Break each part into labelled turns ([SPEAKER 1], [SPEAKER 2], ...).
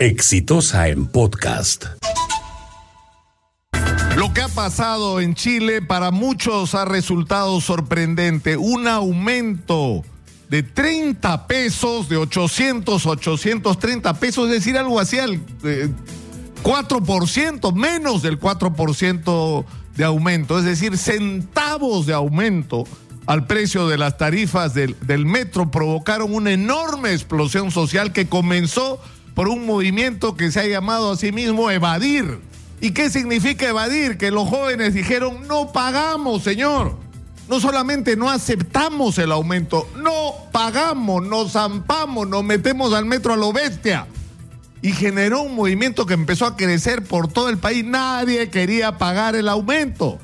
[SPEAKER 1] Exitosa en podcast.
[SPEAKER 2] Lo que ha pasado en Chile para muchos ha resultado sorprendente. Un aumento de 30 pesos, de 800, 830 pesos, es decir, algo así al 4%, eh, menos del 4% de aumento, es decir, centavos de aumento al precio de las tarifas del, del metro provocaron una enorme explosión social que comenzó por un movimiento que se ha llamado a sí mismo evadir. ¿Y qué significa evadir? Que los jóvenes dijeron, no pagamos, señor. No solamente no aceptamos el aumento, no pagamos, nos zampamos, nos metemos al metro a lo bestia. Y generó un movimiento que empezó a crecer por todo el país. Nadie quería pagar el aumento.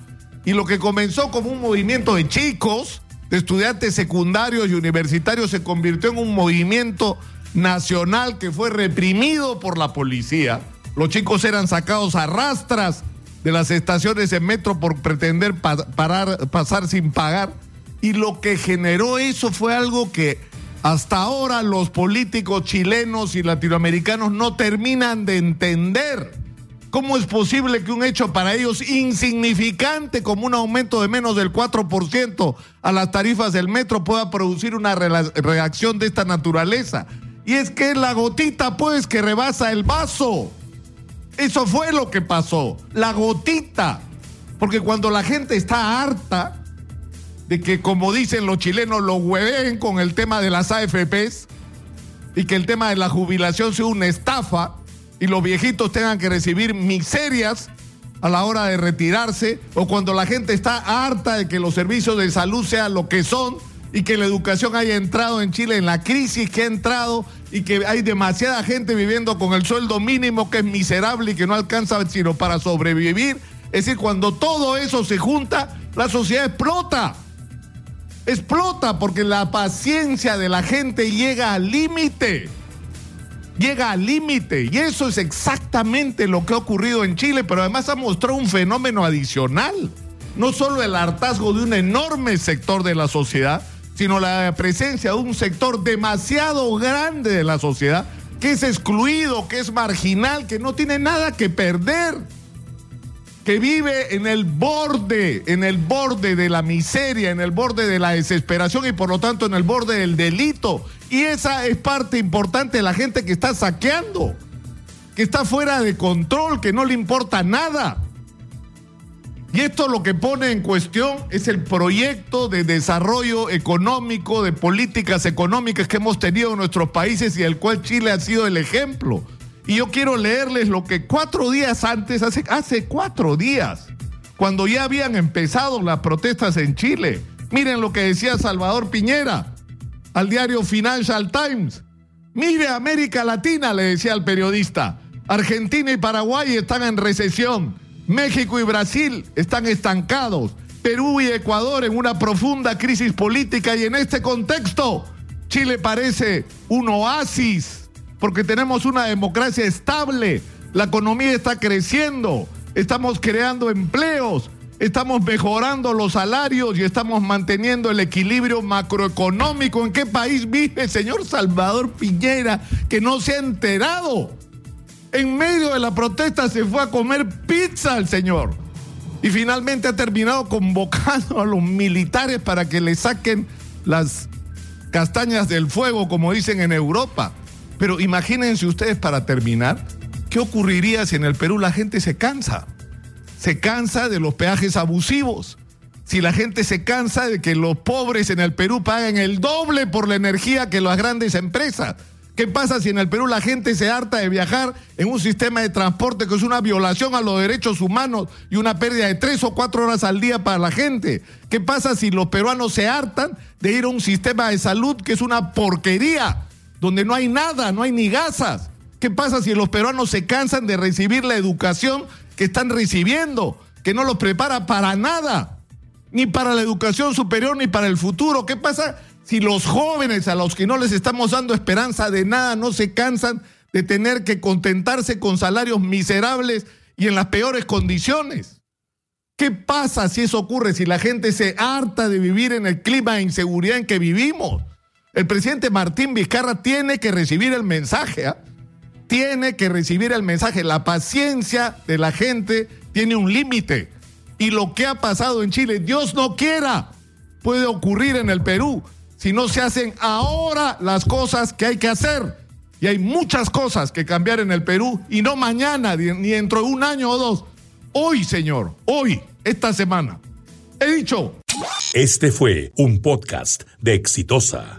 [SPEAKER 2] Y lo que comenzó como un movimiento de chicos, de estudiantes secundarios y universitarios, se convirtió en un movimiento nacional que fue reprimido por la policía. Los chicos eran sacados a rastras de las estaciones de metro por pretender parar, pasar sin pagar. Y lo que generó eso fue algo que hasta ahora los políticos chilenos y latinoamericanos no terminan de entender. ¿Cómo es posible que un hecho para ellos insignificante como un aumento de menos del 4% a las tarifas del metro pueda producir una reacción de esta naturaleza? Y es que la gotita, pues, que rebasa el vaso. Eso fue lo que pasó. La gotita. Porque cuando la gente está harta de que, como dicen los chilenos, lo hueven con el tema de las AFPs y que el tema de la jubilación sea una estafa y los viejitos tengan que recibir miserias a la hora de retirarse, o cuando la gente está harta de que los servicios de salud sean lo que son y que la educación haya entrado en Chile en la crisis que ha entrado y que hay demasiada gente viviendo con el sueldo mínimo que es miserable y que no alcanza sino para sobrevivir. Es decir, cuando todo eso se junta, la sociedad explota. Explota porque la paciencia de la gente llega al límite. Llega al límite. Y eso es exactamente lo que ha ocurrido en Chile, pero además ha mostrado un fenómeno adicional. No solo el hartazgo de un enorme sector de la sociedad, sino la presencia de un sector demasiado grande de la sociedad que es excluido, que es marginal, que no tiene nada que perder, que vive en el borde, en el borde de la miseria, en el borde de la desesperación y por lo tanto en el borde del delito. Y esa es parte importante de la gente que está saqueando, que está fuera de control, que no le importa nada. Y esto lo que pone en cuestión es el proyecto de desarrollo económico, de políticas económicas que hemos tenido en nuestros países y del cual Chile ha sido el ejemplo. Y yo quiero leerles lo que cuatro días antes, hace, hace cuatro días, cuando ya habían empezado las protestas en Chile, miren lo que decía Salvador Piñera al diario Financial Times. Mire América Latina, le decía al periodista. Argentina y Paraguay están en recesión. México y Brasil están estancados. Perú y Ecuador en una profunda crisis política y en este contexto Chile parece un oasis porque tenemos una democracia estable, la economía está creciendo, estamos creando empleos, estamos mejorando los salarios y estamos manteniendo el equilibrio macroeconómico. ¿En qué país vive, señor Salvador Piñera, que no se ha enterado? En medio de la protesta se fue a comer pizza el señor. Y finalmente ha terminado convocando a los militares para que le saquen las castañas del fuego, como dicen en Europa. Pero imagínense ustedes para terminar, ¿qué ocurriría si en el Perú la gente se cansa? Se cansa de los peajes abusivos. Si la gente se cansa de que los pobres en el Perú paguen el doble por la energía que las grandes empresas ¿Qué pasa si en el Perú la gente se harta de viajar en un sistema de transporte que es una violación a los derechos humanos y una pérdida de tres o cuatro horas al día para la gente? ¿Qué pasa si los peruanos se hartan de ir a un sistema de salud que es una porquería, donde no hay nada, no hay ni gasas? ¿Qué pasa si los peruanos se cansan de recibir la educación que están recibiendo, que no los prepara para nada, ni para la educación superior ni para el futuro? ¿Qué pasa si los jóvenes a los que no les estamos dando esperanza de nada no se cansan de tener que contentarse con salarios miserables y en las peores condiciones? ¿Qué pasa si eso ocurre, si la gente se harta de vivir en el clima de inseguridad en que vivimos? El presidente Martín Vizcarra tiene que recibir el mensaje. ¿ah? tiene que recibir el mensaje. La paciencia de la gente tiene un límite. Y lo que ha pasado en Chile, Dios no quiera, puede ocurrir en el Perú si no se hacen ahora las cosas que hay que hacer. Y hay muchas cosas que cambiar en el Perú y no mañana, ni dentro de un año o dos. Hoy, señor, hoy, esta semana. He dicho.
[SPEAKER 1] Este fue un podcast de Exitosa.